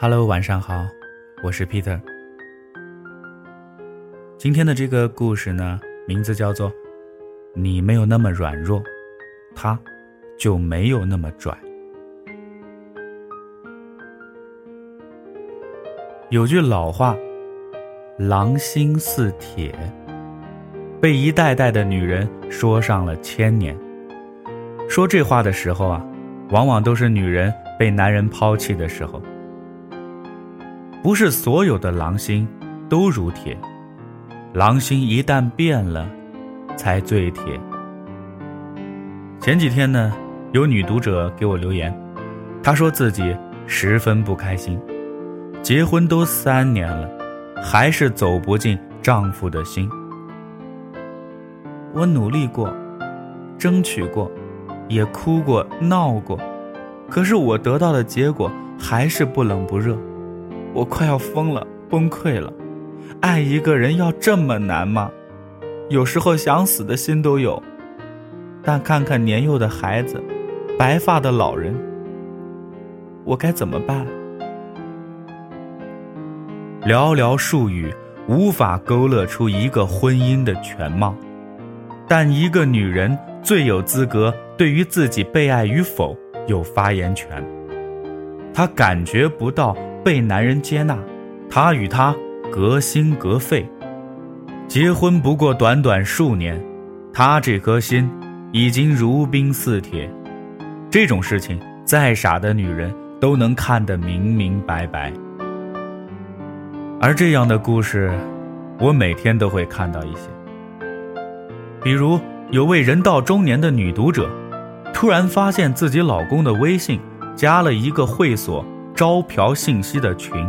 Hello，晚上好，我是 Peter。今天的这个故事呢，名字叫做“你没有那么软弱，他就没有那么拽”。有句老话，“狼心似铁”，被一代代的女人说上了千年。说这话的时候啊，往往都是女人被男人抛弃的时候。不是所有的狼心都如铁，狼心一旦变了，才最铁。前几天呢，有女读者给我留言，她说自己十分不开心，结婚都三年了，还是走不进丈夫的心。我努力过，争取过，也哭过闹过，可是我得到的结果还是不冷不热。我快要疯了，崩溃了。爱一个人要这么难吗？有时候想死的心都有。但看看年幼的孩子，白发的老人，我该怎么办？寥寥数语无法勾勒出一个婚姻的全貌，但一个女人最有资格对于自己被爱与否有发言权。她感觉不到。被男人接纳，他与他隔心隔肺，结婚不过短短数年，他这颗心已经如冰似铁。这种事情，再傻的女人都能看得明明白白。而这样的故事，我每天都会看到一些。比如，有位人到中年的女读者，突然发现自己老公的微信加了一个会所。招嫖信息的群，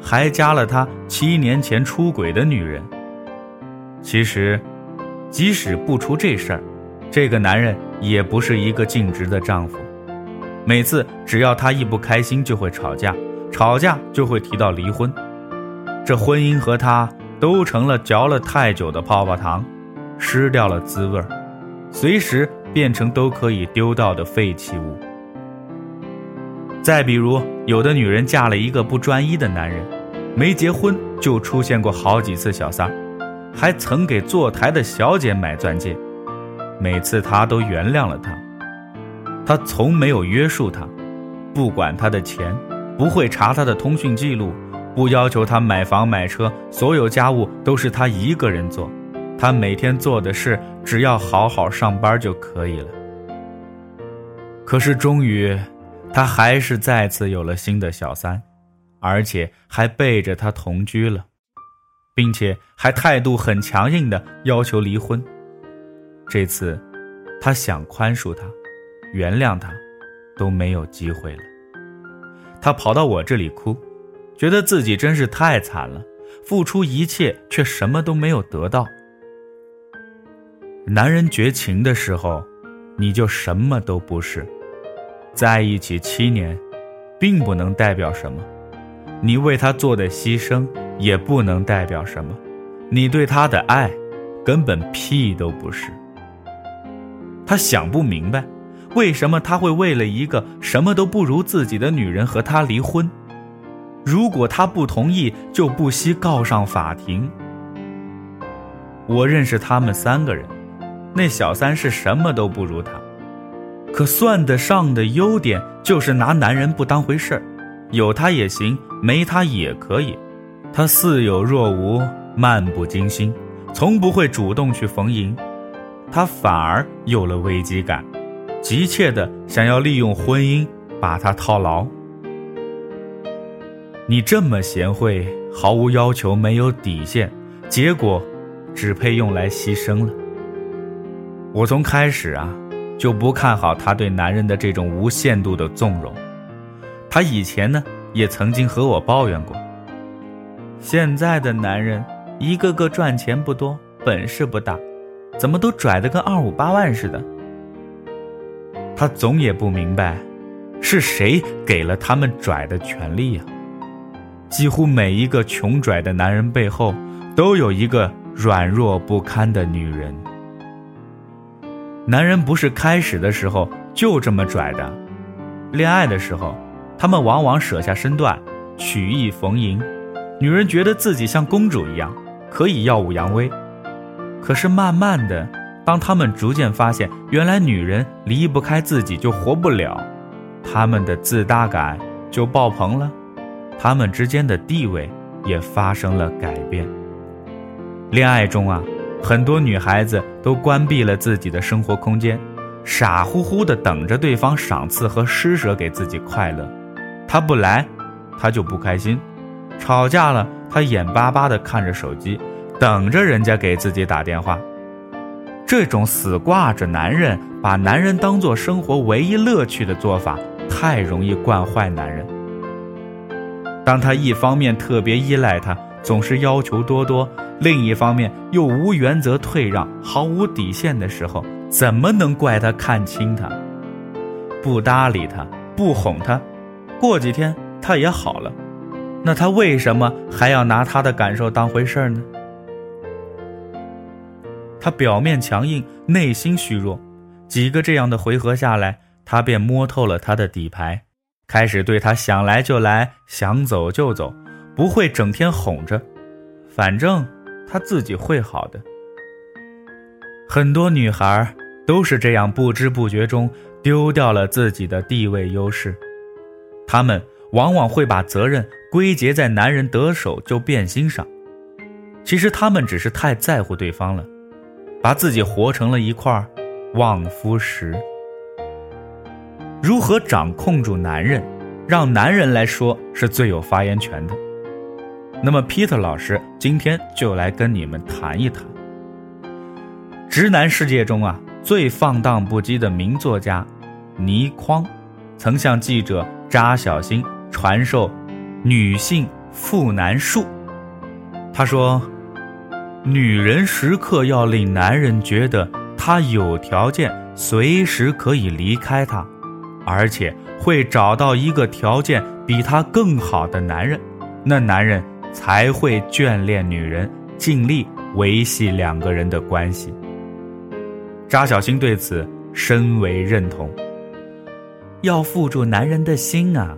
还加了他七年前出轨的女人。其实，即使不出这事儿，这个男人也不是一个尽职的丈夫。每次只要他一不开心，就会吵架，吵架就会提到离婚。这婚姻和他都成了嚼了太久的泡泡糖，失掉了滋味儿，随时变成都可以丢掉的废弃物。再比如，有的女人嫁了一个不专一的男人，没结婚就出现过好几次小三儿，还曾给坐台的小姐买钻戒，每次他都原谅了她，他从没有约束她，不管她的钱，不会查她的通讯记录，不要求她买房买车，所有家务都是他一个人做，他每天做的事只要好好上班就可以了。可是终于。他还是再次有了新的小三，而且还背着他同居了，并且还态度很强硬的要求离婚。这次，他想宽恕他，原谅他，都没有机会了。他跑到我这里哭，觉得自己真是太惨了，付出一切却什么都没有得到。男人绝情的时候，你就什么都不是。在一起七年，并不能代表什么；你为他做的牺牲，也不能代表什么；你对他的爱，根本屁都不是。他想不明白，为什么他会为了一个什么都不如自己的女人和他离婚？如果他不同意，就不惜告上法庭。我认识他们三个人，那小三是什么都不如他。可算得上的优点就是拿男人不当回事儿，有他也行，没他也可以。他似有若无，漫不经心，从不会主动去逢迎。他反而有了危机感，急切的想要利用婚姻把他套牢。你这么贤惠，毫无要求，没有底线，结果只配用来牺牲了。我从开始啊。就不看好他对男人的这种无限度的纵容。他以前呢，也曾经和我抱怨过。现在的男人一个个赚钱不多，本事不大，怎么都拽得跟二五八万似的。他总也不明白，是谁给了他们拽的权利呀？几乎每一个穷拽的男人背后，都有一个软弱不堪的女人。男人不是开始的时候就这么拽的，恋爱的时候，他们往往舍下身段，曲意逢迎。女人觉得自己像公主一样，可以耀武扬威。可是慢慢的，当他们逐渐发现，原来女人离不开自己就活不了，他们的自大感就爆棚了，他们之间的地位也发生了改变。恋爱中啊，很多女孩子都关闭了自己的生活空间，傻乎乎的等着对方赏赐和施舍给自己快乐。他不来，他就不开心；吵架了，他眼巴巴的看着手机。等着人家给自己打电话，这种死挂着男人，把男人当做生活唯一乐趣的做法，太容易惯坏男人。当他一方面特别依赖他，总是要求多多，另一方面又无原则退让，毫无底线的时候，怎么能怪他看清他？不搭理他，不哄他，过几天他也好了，那他为什么还要拿他的感受当回事儿呢？他表面强硬，内心虚弱，几个这样的回合下来，他便摸透了他的底牌，开始对他想来就来，想走就走，不会整天哄着，反正他自己会好的。很多女孩都是这样不知不觉中丢掉了自己的地位优势，她们往往会把责任归结在男人得手就变心上，其实她们只是太在乎对方了。把自己活成了一块望夫石。如何掌控住男人，让男人来说是最有发言权的？那么，Peter 老师今天就来跟你们谈一谈。直男世界中啊，最放荡不羁的名作家倪匡，曾向记者扎小新传授女性赋男术。他说。女人时刻要令男人觉得她有条件，随时可以离开他，而且会找到一个条件比他更好的男人，那男人才会眷恋女人，尽力维系两个人的关系。扎小新对此深为认同。要缚住男人的心啊，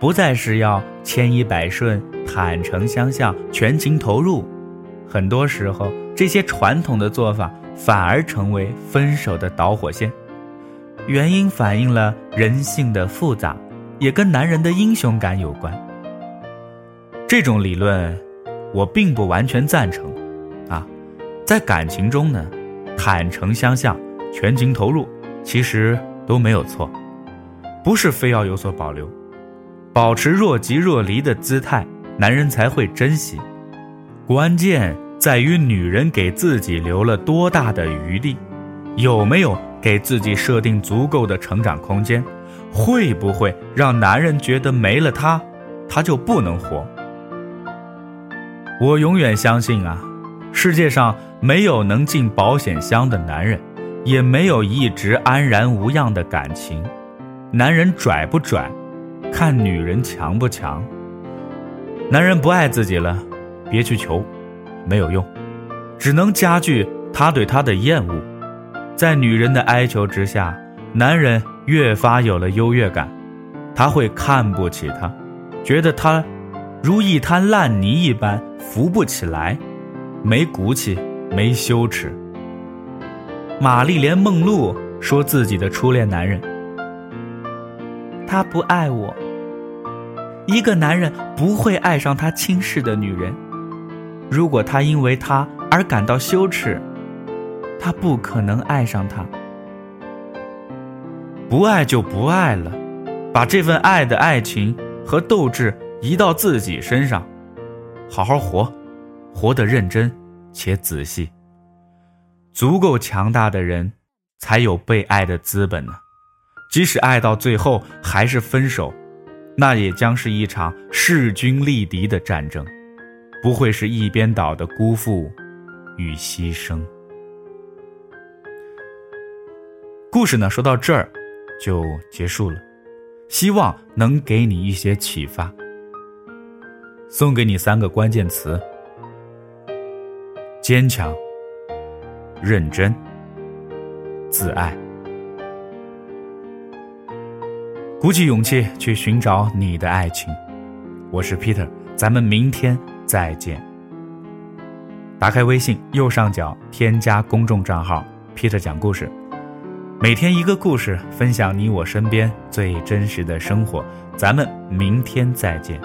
不再是要千依百顺、坦诚相向、全情投入。很多时候，这些传统的做法反而成为分手的导火线。原因反映了人性的复杂，也跟男人的英雄感有关。这种理论，我并不完全赞成。啊，在感情中呢，坦诚相向、全情投入，其实都没有错，不是非要有所保留，保持若即若离的姿态，男人才会珍惜。关键在于女人给自己留了多大的余地，有没有给自己设定足够的成长空间，会不会让男人觉得没了她，他就不能活？我永远相信啊，世界上没有能进保险箱的男人，也没有一直安然无恙的感情。男人拽不拽，看女人强不强。男人不爱自己了。别去求，没有用，只能加剧他对她的厌恶。在女人的哀求之下，男人越发有了优越感，他会看不起她，觉得她如一滩烂泥一般扶不起来，没骨气，没羞耻。玛丽莲·梦露说自己的初恋男人，他不爱我。一个男人不会爱上他轻视的女人。如果他因为他而感到羞耻，他不可能爱上他。不爱就不爱了，把这份爱的爱情和斗志移到自己身上，好好活，活得认真且仔细。足够强大的人，才有被爱的资本呢。即使爱到最后还是分手，那也将是一场势均力敌的战争。不会是一边倒的辜负与牺牲。故事呢，说到这儿就结束了，希望能给你一些启发。送给你三个关键词：坚强、认真、自爱。鼓起勇气去寻找你的爱情。我是 Peter，咱们明天再见。打开微信右上角添加公众账号 “Peter 讲故事”，每天一个故事，分享你我身边最真实的生活。咱们明天再见。